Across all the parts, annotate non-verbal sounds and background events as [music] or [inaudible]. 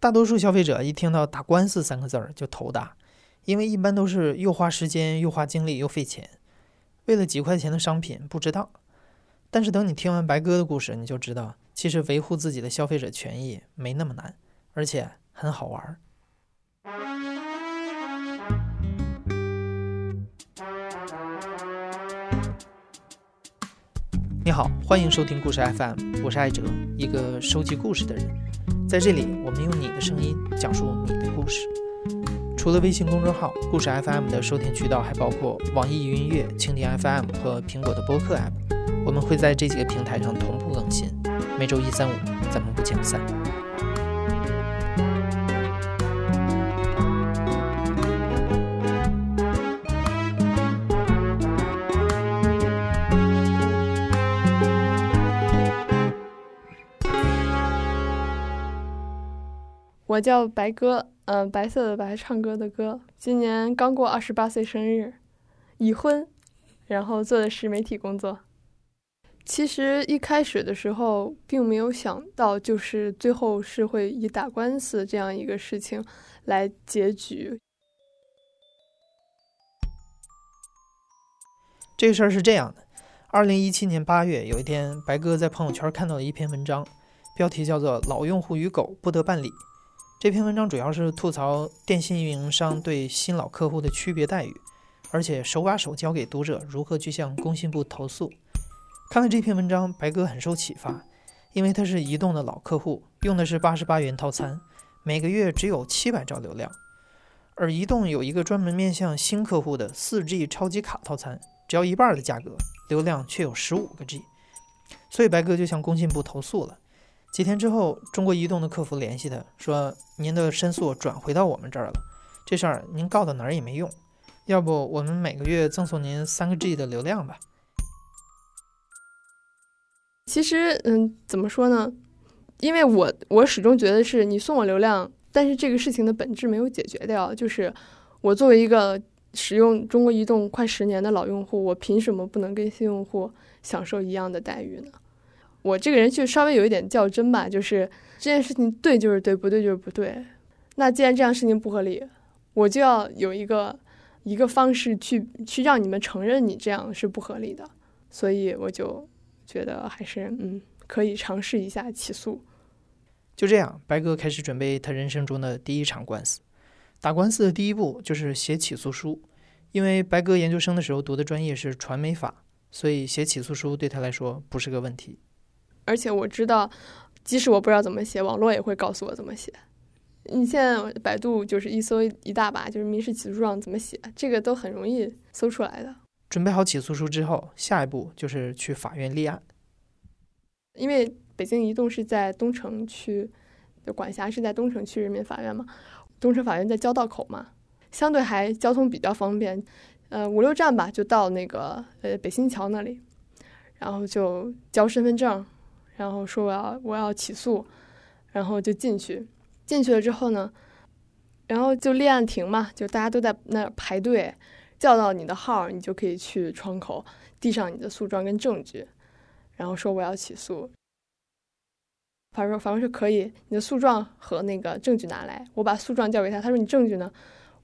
大多数消费者一听到“打官司”三个字儿就头大，因为一般都是又花时间又花精力又费钱，为了几块钱的商品不值当。但是等你听完白哥的故事，你就知道，其实维护自己的消费者权益没那么难，而且很好玩。你好，欢迎收听故事 FM，我是艾哲，一个收集故事的人。在这里，我们用你的声音讲述你的故事。除了微信公众号“故事 FM” 的收听渠道，还包括网易云音乐、蜻蜓 FM 和苹果的播客 App。我们会在这几个平台上同步更新。每周一、三、五，咱们不见不散。我叫白鸽，嗯、白色的白，唱歌的歌。今年刚过二十八岁生日，已婚，然后做的是媒体工作。其实一开始的时候，并没有想到，就是最后是会以打官司这样一个事情来结局。这个事儿是这样的：二零一七年八月，有一天，白哥在朋友圈看到了一篇文章，标题叫做《老用户与狗不得办理》。这篇文章主要是吐槽电信运营商对新老客户的区别待遇，而且手把手教给读者如何去向工信部投诉。看了这篇文章，白哥很受启发，因为他是移动的老客户，用的是八十八元套餐，每个月只有七百兆流量，而移动有一个专门面向新客户的四 G 超级卡套餐，只要一半的价格，流量却有十五个 G，所以白哥就向工信部投诉了。几天之后，中国移动的客服联系他说：“您的申诉转回到我们这儿了，这事儿您告到哪儿也没用，要不我们每个月赠送您三个 G 的流量吧。”其实，嗯，怎么说呢？因为我我始终觉得是你送我流量，但是这个事情的本质没有解决掉。就是我作为一个使用中国移动快十年的老用户，我凭什么不能跟新用户享受一样的待遇呢？我这个人就稍微有一点较真吧，就是这件事情对就是对，不对就是不对。那既然这样事情不合理，我就要有一个一个方式去去让你们承认你这样是不合理的。所以我就觉得还是嗯可以尝试一下起诉。就这样，白哥开始准备他人生中的第一场官司。打官司的第一步就是写起诉书，因为白哥研究生的时候读的专业是传媒法，所以写起诉书对他来说不是个问题。而且我知道，即使我不知道怎么写，网络也会告诉我怎么写。你现在百度就是一搜一大把，就是民事起诉状怎么写，这个都很容易搜出来的。准备好起诉书之后，下一步就是去法院立案。因为北京移动是在东城区，的管辖是在东城区人民法院嘛，东城法院在交道口嘛，相对还交通比较方便，呃五六站吧就到那个呃北新桥那里，然后就交身份证。然后说我要我要起诉，然后就进去，进去了之后呢，然后就立案庭嘛，就大家都在那儿排队，叫到你的号，你就可以去窗口递上你的诉状跟证据，然后说我要起诉。法官法官说可以，你的诉状和那个证据拿来，我把诉状交给他，他说你证据呢？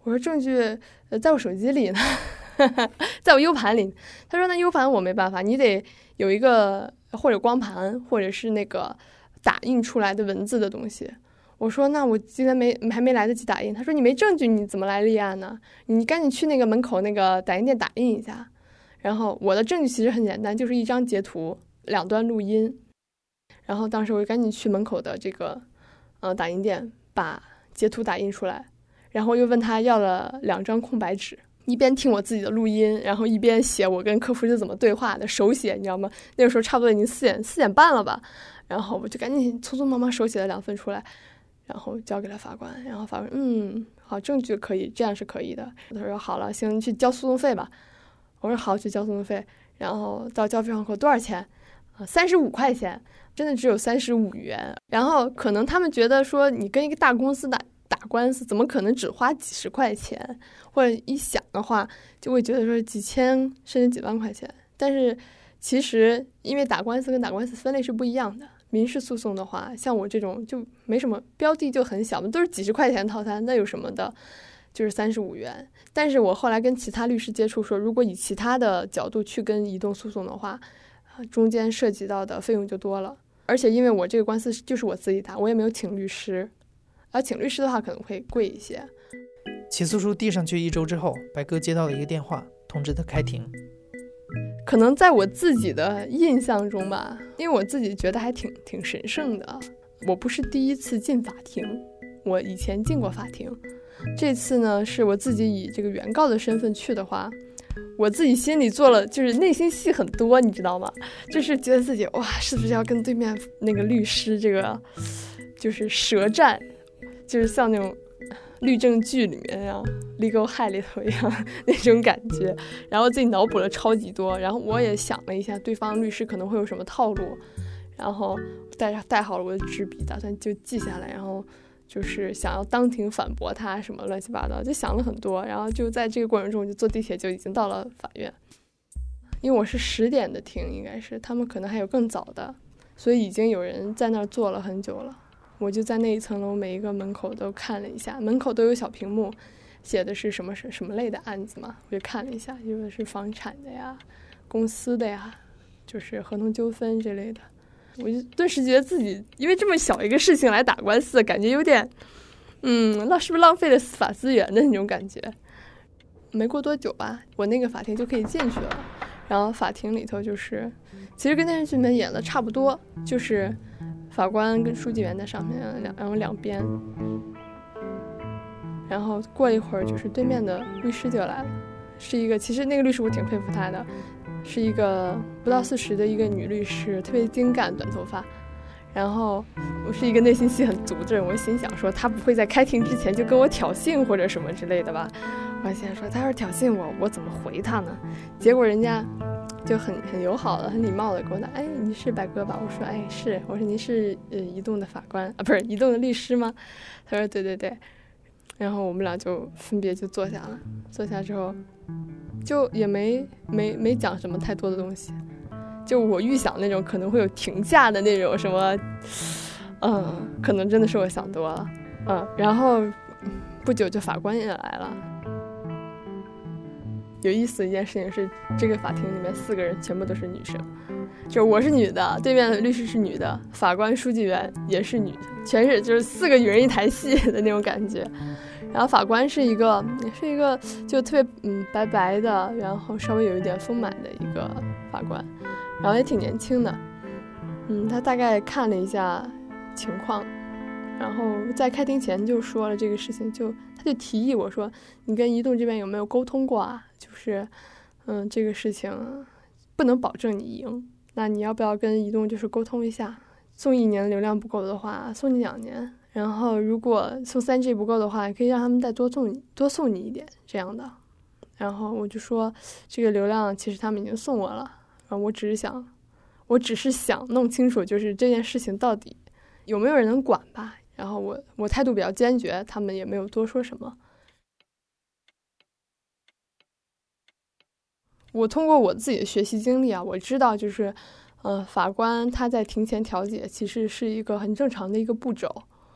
我说证据呃在我手机里呢，[laughs] 在我 U 盘里。他说那 U 盘我没办法，你得有一个。或者光盘，或者是那个打印出来的文字的东西。我说：“那我今天没还没来得及打印。”他说：“你没证据，你怎么来立案呢？你赶紧去那个门口那个打印店打印一下。”然后我的证据其实很简单，就是一张截图，两段录音。然后当时我就赶紧去门口的这个呃打印店把截图打印出来，然后又问他要了两张空白纸。一边听我自己的录音，然后一边写我跟客服是怎么对话的，手写，你知道吗？那个时候差不多已经四点四点半了吧，然后我就赶紧匆匆忙忙手写了两份出来，然后交给了法官。然后法官，嗯，好，证据可以，这样是可以的。他说好了，行，去交诉讼费吧。我说好，去交诉讼费。然后到交费窗口多少钱？啊，三十五块钱，真的只有三十五元。然后可能他们觉得说你跟一个大公司打。打官司怎么可能只花几十块钱？或者一想的话，就会觉得说几千甚至几万块钱。但是其实，因为打官司跟打官司分类是不一样的。民事诉讼的话，像我这种就没什么标的就很小嘛，都是几十块钱套餐，那有什么的？就是三十五元。但是我后来跟其他律师接触说，如果以其他的角度去跟移动诉讼的话，中间涉及到的费用就多了。而且因为我这个官司就是我自己打，我也没有请律师，而请律师的话可能会贵一些。起诉书递上去一周之后，白哥接到了一个电话，通知他开庭。可能在我自己的印象中吧，因为我自己觉得还挺挺神圣的。我不是第一次进法庭，我以前进过法庭。这次呢，是我自己以这个原告的身份去的话，我自己心里做了，就是内心戏很多，你知道吗？就是觉得自己哇，是不是要跟对面那个律师这个就是舌战，就是像那种。律政剧里面呀，《Legal High》里头一样那种感觉，然后自己脑补了超级多，然后我也想了一下，对方律师可能会有什么套路，然后带上带好了我的纸笔，打算就记下来，然后就是想要当庭反驳他什么乱七八糟，就想了很多，然后就在这个过程中，就坐地铁就已经到了法院，因为我是十点的庭，应该是他们可能还有更早的，所以已经有人在那儿坐了很久了。我就在那一层楼每一个门口都看了一下，门口都有小屏幕，写的是什么什什么类的案子嘛，我就看了一下，有的是房产的呀，公司的呀，就是合同纠纷之类的，我就顿时觉得自己因为这么小一个事情来打官司，感觉有点，嗯，那是不是浪费了司法资源的那种感觉？没过多久吧，我那个法庭就可以进去了，然后法庭里头就是，其实跟电视剧里面演的差不多，就是。法官跟书记员在上面两，然后两边，然后过一会儿就是对面的律师就来了，是一个其实那个律师我挺佩服他的，是一个不到四十的一个女律师，特别精干，短头发。然后我是一个内心戏很足的人，我心想说他不会在开庭之前就跟我挑衅或者什么之类的吧？我心想说他要是挑衅我，我怎么回他呢？结果人家。就很很友好的、很礼貌的跟我打，哎，你是白哥吧？我说，哎，是。我说您是呃移动的法官啊，不是移动的律师吗？他说，对对对。然后我们俩就分别就坐下了。坐下之后，就也没没没讲什么太多的东西。就我预想那种可能会有停价的那种什么，嗯，可能真的是我想多了。嗯，然后不久就法官也来了。有意思的一件事情是，这个法庭里面四个人全部都是女生，就我是女的，对面的律师是女的，法官、书记员也是女的，全是就是四个女人一台戏的那种感觉。然后法官是一个，也是一个就特别嗯白白的，然后稍微有一点丰满的一个法官，然后也挺年轻的。嗯，他大概看了一下情况，然后在开庭前就说了这个事情，就他就提议我说：“你跟移动这边有没有沟通过啊？”就是，嗯，这个事情不能保证你赢，那你要不要跟移动就是沟通一下，送一年流量不够的话，送你两年，然后如果送三 G 不够的话，可以让他们再多送你多送你一点这样的。然后我就说，这个流量其实他们已经送我了，然后我只是想，我只是想弄清楚，就是这件事情到底有没有人能管吧。然后我我态度比较坚决，他们也没有多说什么。我通过我自己的学习经历啊，我知道就是，呃，法官他在庭前调解其实是一个很正常的一个步骤，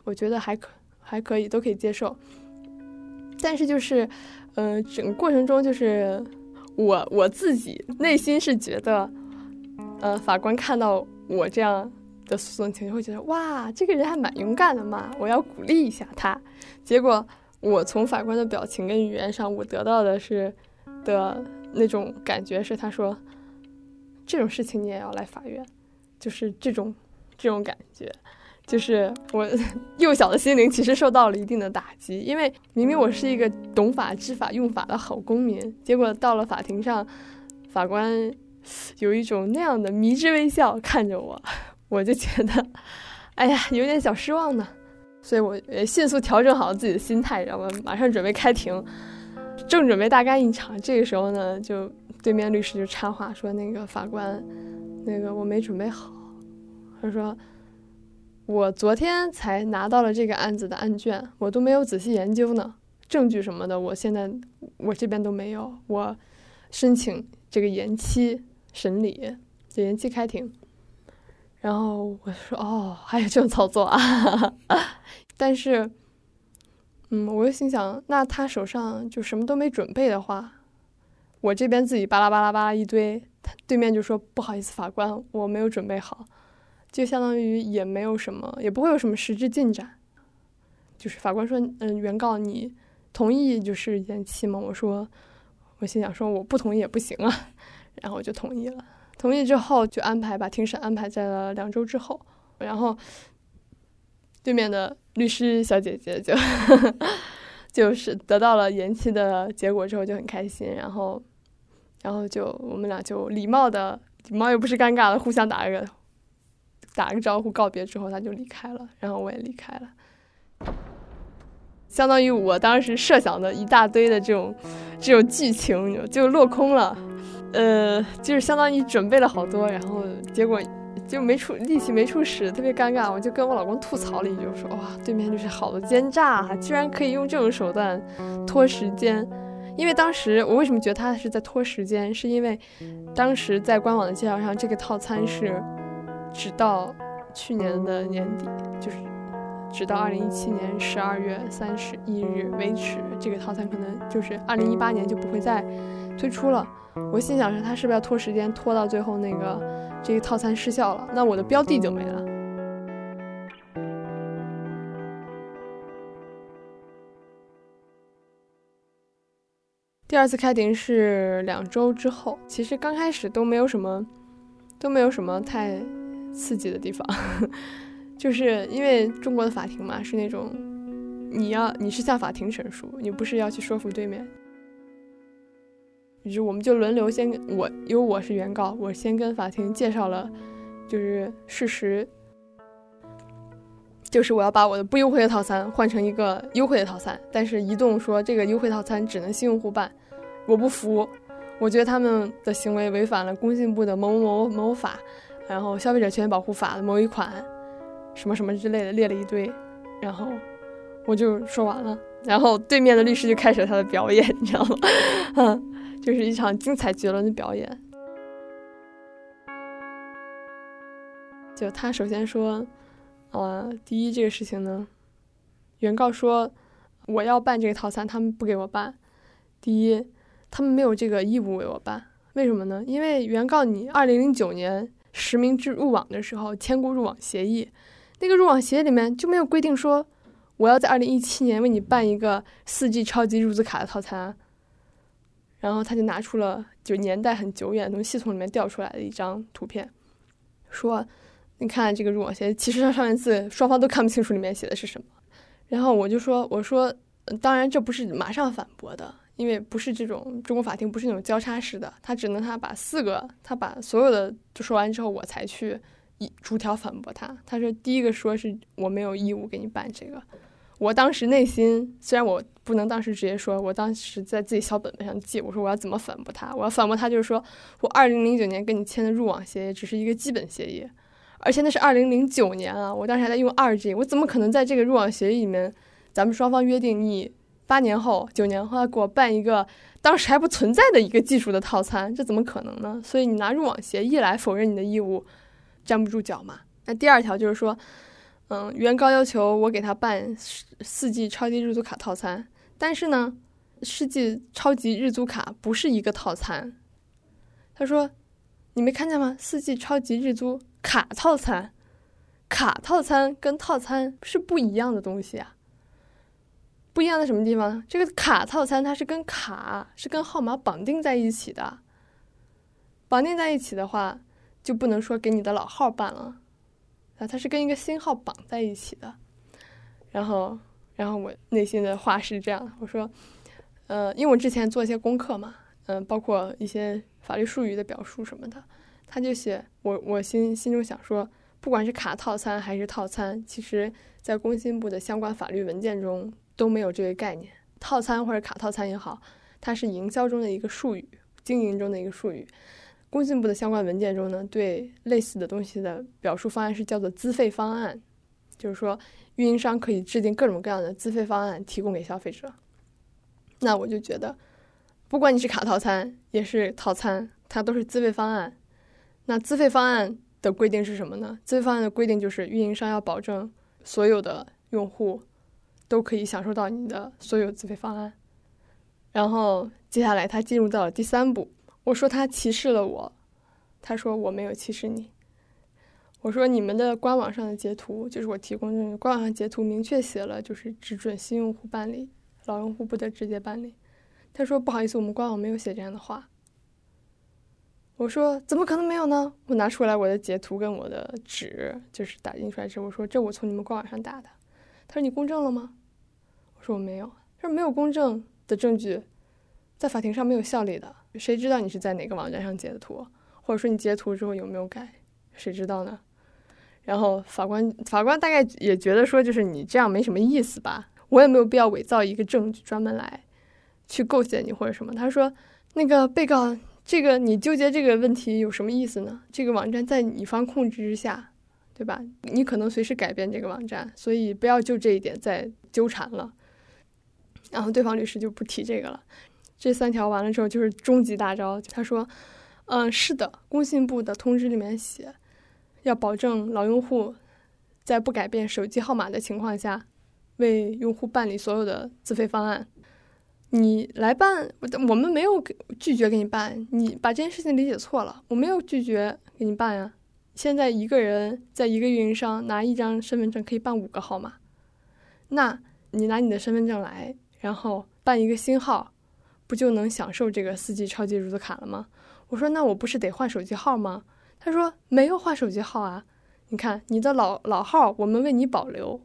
我觉得还可还可以，都可以接受。但是就是，呃，整个过程中就是我我自己内心是觉得，呃，法官看到我这样的诉讼情绪会觉得哇，这个人还蛮勇敢的嘛，我要鼓励一下他。结果我从法官的表情跟语言上，我得到的是的。那种感觉是，他说，这种事情你也要来法院，就是这种这种感觉，就是我 [laughs] 幼小的心灵其实受到了一定的打击，因为明明我是一个懂法、知法、用法的好公民，结果到了法庭上，法官有一种那样的迷之微笑看着我，[laughs] 我就觉得，哎呀，有点小失望呢，所以我也迅速调整好自己的心态，然后马上准备开庭。正准备大干一场，这个时候呢，就对面律师就插话说：“那个法官，那个我没准备好。”他说：“我昨天才拿到了这个案子的案卷，我都没有仔细研究呢，证据什么的，我现在我这边都没有。我申请这个延期审理，就延期开庭。”然后我说哦，还有这种操作啊，[laughs] 但是，嗯，我又心想，那他手上就什么都没准备的话，我这边自己巴拉巴拉巴拉一堆，对面就说不好意思，法官，我没有准备好，就相当于也没有什么，也不会有什么实质进展。就是法官说，嗯，原告你同意就是延期吗？我说，我心想说我不同意也不行啊，然后我就同意了。同意之后，就安排把庭审安排在了两周之后。然后，对面的律师小姐姐就 [laughs] 就是得到了延期的结果之后就很开心。然后，然后就我们俩就礼貌的，礼貌又不是尴尬的，互相打个打个招呼告别之后，他就离开了。然后我也离开了，相当于我当时设想的一大堆的这种这种剧情就落空了。呃，就是相当于准备了好多，然后结果就没处力气没处使，特别尴尬。我就跟我老公吐槽了一句，我说：“哇，对面就是好的奸诈，居然可以用这种手段拖时间。”因为当时我为什么觉得他是在拖时间，是因为当时在官网的介绍上，这个套餐是直到去年的年底，就是直到二零一七年十二月三十一日为止，这个套餐可能就是二零一八年就不会再推出了。我心想着他是不是要拖时间，拖到最后那个这个套餐失效了，那我的标的就没了。第二次开庭是两周之后，其实刚开始都没有什么，都没有什么太刺激的地方，就是因为中国的法庭嘛，是那种你要你是向法庭陈述，你不是要去说服对面。就我们就轮流先我，因为我是原告，我先跟法庭介绍了，就是事实，就是我要把我的不优惠的套餐换成一个优惠的套餐，但是移动说这个优惠套餐只能新用户办，我不服，我觉得他们的行为违反了工信部的某某某某法，然后消费者权益保护法的某一款，什么什么之类的列了一堆，然后我就说完了，然后对面的律师就开始了他的表演，[laughs] 你知道吗？嗯。[laughs] 就是一场精彩绝伦的表演。就他首先说，呃，第一这个事情呢，原告说我要办这个套餐，他们不给我办。第一，他们没有这个义务为我办，为什么呢？因为原告你二零零九年实名制入网的时候签过入网协议，那个入网协议里面就没有规定说我要在二零一七年为你办一个四 G 超级入资卡的套餐。然后他就拿出了就年代很久远从系统里面调出来的一张图片，说：“你看这个入网协议，其实它上面字双方都看不清楚里面写的是什么。”然后我就说：“我说，当然这不是马上反驳的，因为不是这种中国法庭不是那种交叉式的，他只能他把四个他把所有的就说完之后，我才去一逐条反驳他。他说第一个说是我没有义务给你办这个。”我当时内心虽然我不能当时直接说，我当时在自己小本本上记，我说我要怎么反驳他？我要反驳他就是说我二零零九年跟你签的入网协议只是一个基本协议，而且那是二零零九年啊，我当时还在用二 G，我怎么可能在这个入网协议里面，咱们双方约定你八年后、九年后给我办一个当时还不存在的一个技术的套餐？这怎么可能呢？所以你拿入网协议来否认你的义务，站不住脚嘛。那第二条就是说。嗯，原告要求我给他办四 G 超级日租卡套餐，但是呢，四 G 超级日租卡不是一个套餐。他说：“你没看见吗？四 G 超级日租卡套餐，卡套餐跟套餐是不一样的东西啊。不一样在什么地方？这个卡套餐它是跟卡是跟号码绑定在一起的，绑定在一起的话，就不能说给你的老号办了。”啊，它是跟一个新号绑在一起的，然后，然后我内心的话是这样，我说，呃，因为我之前做一些功课嘛，嗯，包括一些法律术语的表述什么的，他就写我，我心心中想说，不管是卡套餐还是套餐，其实在工信部的相关法律文件中都没有这个概念，套餐或者卡套餐也好，它是营销中的一个术语，经营中的一个术语。工信部的相关文件中呢，对类似的东西的表述方案是叫做资费方案，就是说运营商可以制定各种各样的资费方案提供给消费者。那我就觉得，不管你是卡套餐也是套餐，它都是资费方案。那资费方案的规定是什么呢？资费方案的规定就是运营商要保证所有的用户都可以享受到你的所有资费方案。然后接下来他进入到了第三步，我说他歧视了我，他说我没有歧视你。我说你们的官网上的截图就是我提供的，官网上截图明确写了，就是只准新用户办理，老用户不得直接办理。他说不好意思，我们官网没有写这样的话。我说怎么可能没有呢？我拿出来我的截图跟我的纸，就是打印出来之后，我说这我从你们官网上打的。他说你公证了吗？我说我没有。他说没有公证的证据，在法庭上没有效力的。谁知道你是在哪个网站上截的图？或者说你截图之后有没有改？谁知道呢？然后法官法官大概也觉得说，就是你这样没什么意思吧？我也没有必要伪造一个证据专门来去构陷你或者什么。他说，那个被告，这个你纠结这个问题有什么意思呢？这个网站在你方控制之下，对吧？你可能随时改变这个网站，所以不要就这一点再纠缠了。然后对方律师就不提这个了。这三条完了之后就是终极大招。他说，嗯，是的，工信部的通知里面写。要保证老用户在不改变手机号码的情况下，为用户办理所有的自费方案。你来办，我们没有给拒绝给你办，你把这件事情理解错了。我没有拒绝给你办呀。现在一个人在一个运营商拿一张身份证可以办五个号码，那你拿你的身份证来，然后办一个新号，不就能享受这个四 G 超级数字卡了吗？我说，那我不是得换手机号吗？他说没有换手机号啊，你看你的老老号，我们为你保留，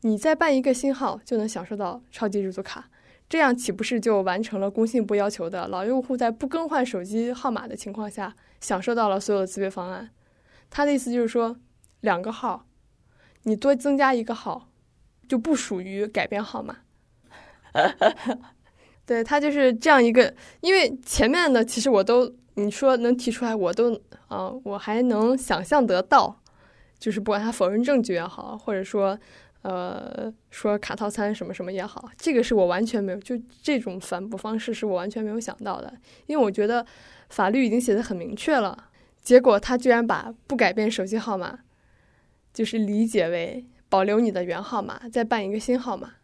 你再办一个新号就能享受到超级日租卡，这样岂不是就完成了工信部要求的老用户在不更换手机号码的情况下享受到了所有的自费方案？他的意思就是说，两个号，你多增加一个号，就不属于改变号码。[laughs] 对他就是这样一个，因为前面的其实我都。你说能提出来，我都啊，我还能想象得到，就是不管他否认证据也好，或者说，呃，说卡套餐什么什么也好，这个是我完全没有，就这种反驳方式是我完全没有想到的，因为我觉得法律已经写的很明确了，结果他居然把不改变手机号码，就是理解为保留你的原号码，再办一个新号码，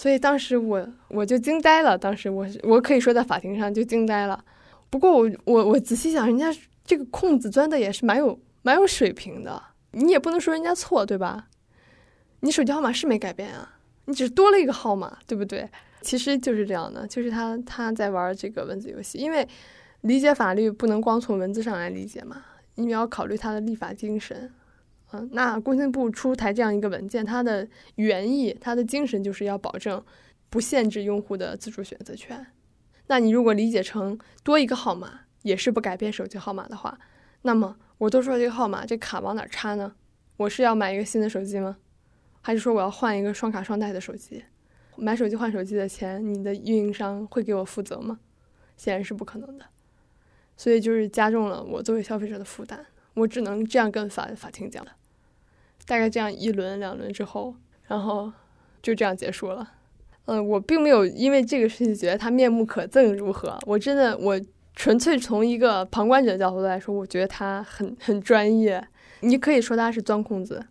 所以当时我我就惊呆了，当时我我可以说在法庭上就惊呆了。不过我我我仔细想，人家这个空子钻的也是蛮有蛮有水平的，你也不能说人家错，对吧？你手机号码是没改变啊，你只是多了一个号码，对不对？其实就是这样的，就是他他在玩这个文字游戏，因为理解法律不能光从文字上来理解嘛，你也要考虑它的立法精神。嗯，那工信部出台这样一个文件，它的原意、它的精神就是要保证不限制用户的自主选择权。那你如果理解成多一个号码也是不改变手机号码的话，那么我多说这个号码，这卡往哪插呢？我是要买一个新的手机吗？还是说我要换一个双卡双待的手机？买手机换手机的钱，你的运营商会给我负责吗？显然是不可能的。所以就是加重了我作为消费者的负担，我只能这样跟法法庭讲的。大概这样一轮两轮之后，然后就这样结束了。嗯，我并没有因为这个事情觉得他面目可憎如何？我真的，我纯粹从一个旁观者的角度来说，我觉得他很很专业。你可以说他是钻空子，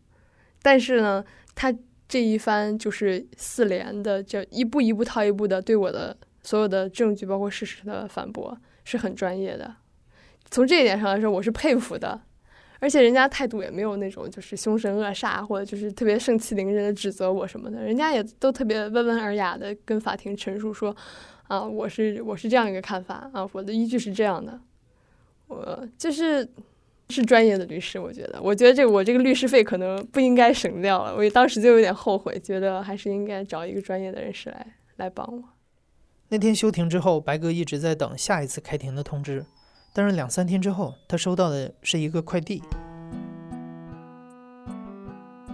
但是呢，他这一番就是四连的，这一步一步套一步的对我的所有的证据包括事实的反驳，是很专业的。从这一点上来说，我是佩服的。而且人家态度也没有那种就是凶神恶煞，或者就是特别盛气凌人的指责我什么的，人家也都特别温文尔雅的跟法庭陈述说，啊，我是我是这样一个看法啊，我的依据是这样的，我就是是专业的律师，我觉得，我觉得这个我这个律师费可能不应该省掉了，我当时就有点后悔，觉得还是应该找一个专业的人士来来帮我。那天休庭之后，白哥一直在等下一次开庭的通知。但是两三天之后，他收到的是一个快递。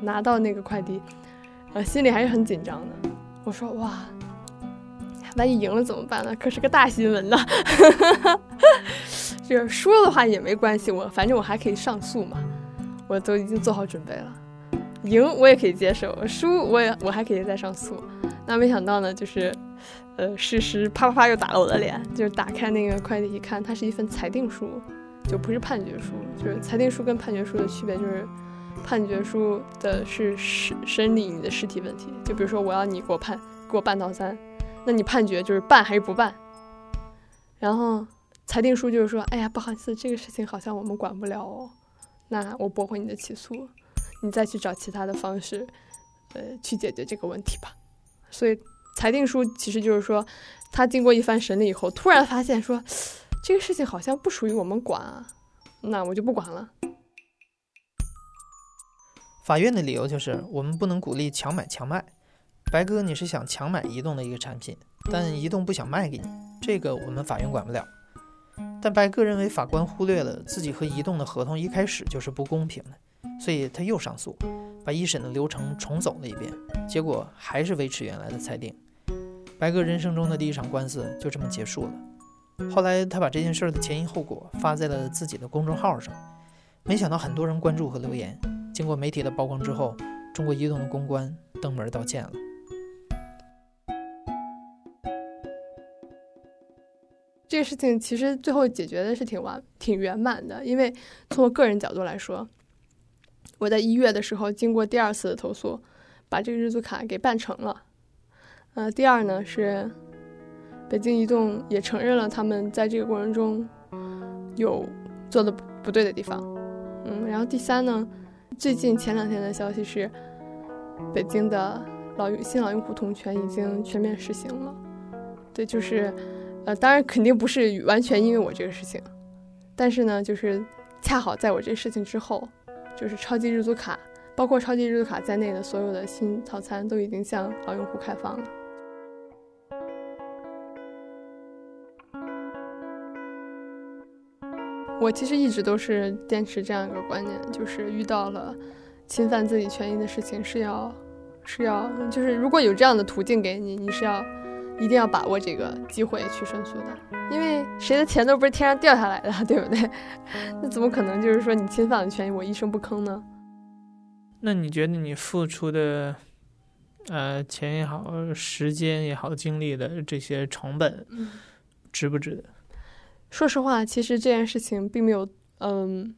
拿到那个快递，呃，心里还是很紧张的。我说：“哇，万一赢了怎么办呢？可是个大新闻呢。[laughs] 就是输了的话也没关系，我反正我还可以上诉嘛。我都已经做好准备了，赢我也可以接受，输我也我还可以再上诉。那没想到呢，就是。”呃，事实啪啪啪又打了我的脸，就是打开那个快递一看，它是一份裁定书，就不是判决书。就是裁定书跟判决书的区别就是，判决书的是审审理你的实体问题。就比如说我要你给我判给我办套餐，那你判决就是办还是不办？然后裁定书就是说，哎呀不好意思，这个事情好像我们管不了哦，那我驳回你的起诉，你再去找其他的方式，呃去解决这个问题吧。所以裁定书其实就是说，他经过一番审理以后，突然发现说，这个事情好像不属于我们管啊，那我就不管了。法院的理由就是我们不能鼓励强买强卖。白哥，你是想强买移动的一个产品，但移动不想卖给你，这个我们法院管不了。但白哥认为法官忽略了自己和移动的合同一开始就是不公平的，所以他又上诉。把一审的流程重走了一遍，结果还是维持原来的裁定。白哥人生中的第一场官司就这么结束了。后来他把这件事的前因后果发在了自己的公众号上，没想到很多人关注和留言。经过媒体的曝光之后，中国移动的公关登门道歉了。这个事情其实最后解决的是挺完、挺圆满的，因为从我个人角度来说。我在一月的时候，经过第二次的投诉，把这个日租卡给办成了。呃，第二呢是，北京移动也承认了他们在这个过程中有做的不对的地方。嗯，然后第三呢，最近前两天的消息是，北京的老用新老用户同权已经全面实行了。对，就是，呃，当然肯定不是完全因为我这个事情，但是呢，就是恰好在我这事情之后。就是超级日租卡，包括超级日租卡在内的所有的新套餐都已经向老用户开放了。我其实一直都是坚持这样一个观念，就是遇到了侵犯自己权益的事情，是要是要就是如果有这样的途径给你，你是要一定要把握这个机会去申诉的。因为谁的钱都不是天上掉下来的，对不对？[laughs] 那怎么可能就是说你侵犯了权益，我一声不吭呢？那你觉得你付出的，呃，钱也好，时间也好，精力的这些成本，值不值得？说实话，其实这件事情并没有，嗯，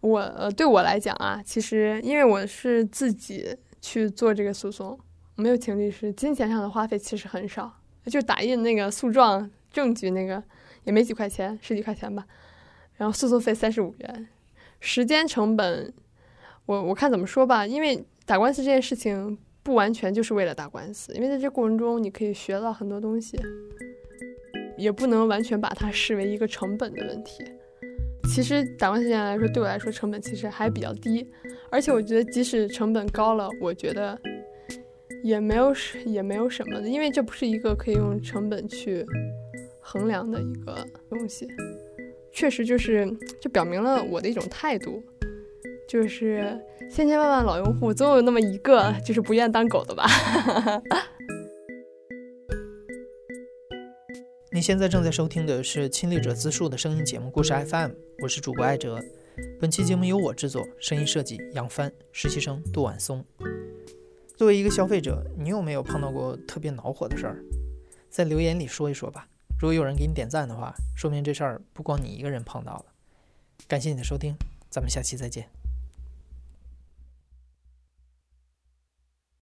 我，对我来讲啊，其实因为我是自己去做这个诉讼，没有请律师，金钱上的花费其实很少，就打印那个诉状。证据那个也没几块钱，十几块钱吧，然后诉讼费三十五元，时间成本，我我看怎么说吧，因为打官司这件事情不完全就是为了打官司，因为在这过程中你可以学到很多东西，也不能完全把它视为一个成本的问题。其实打官司这件来说，对我来说成本其实还比较低，而且我觉得即使成本高了，我觉得也没有也没有什么的，因为这不是一个可以用成本去。衡量的一个东西，确实就是就表明了我的一种态度，就是千千万万老用户总有那么一个就是不愿当狗的吧。[laughs] 你现在正在收听的是亲历者自述的声音节目故事 FM，我是主播艾哲。本期节目由我制作，声音设计杨帆，实习生杜晚松。作为一个消费者，你有没有碰到过特别恼火的事儿？在留言里说一说吧。如果有人给你点赞的话，说明这事儿不光你一个人碰到了。感谢你的收听，咱们下期再见。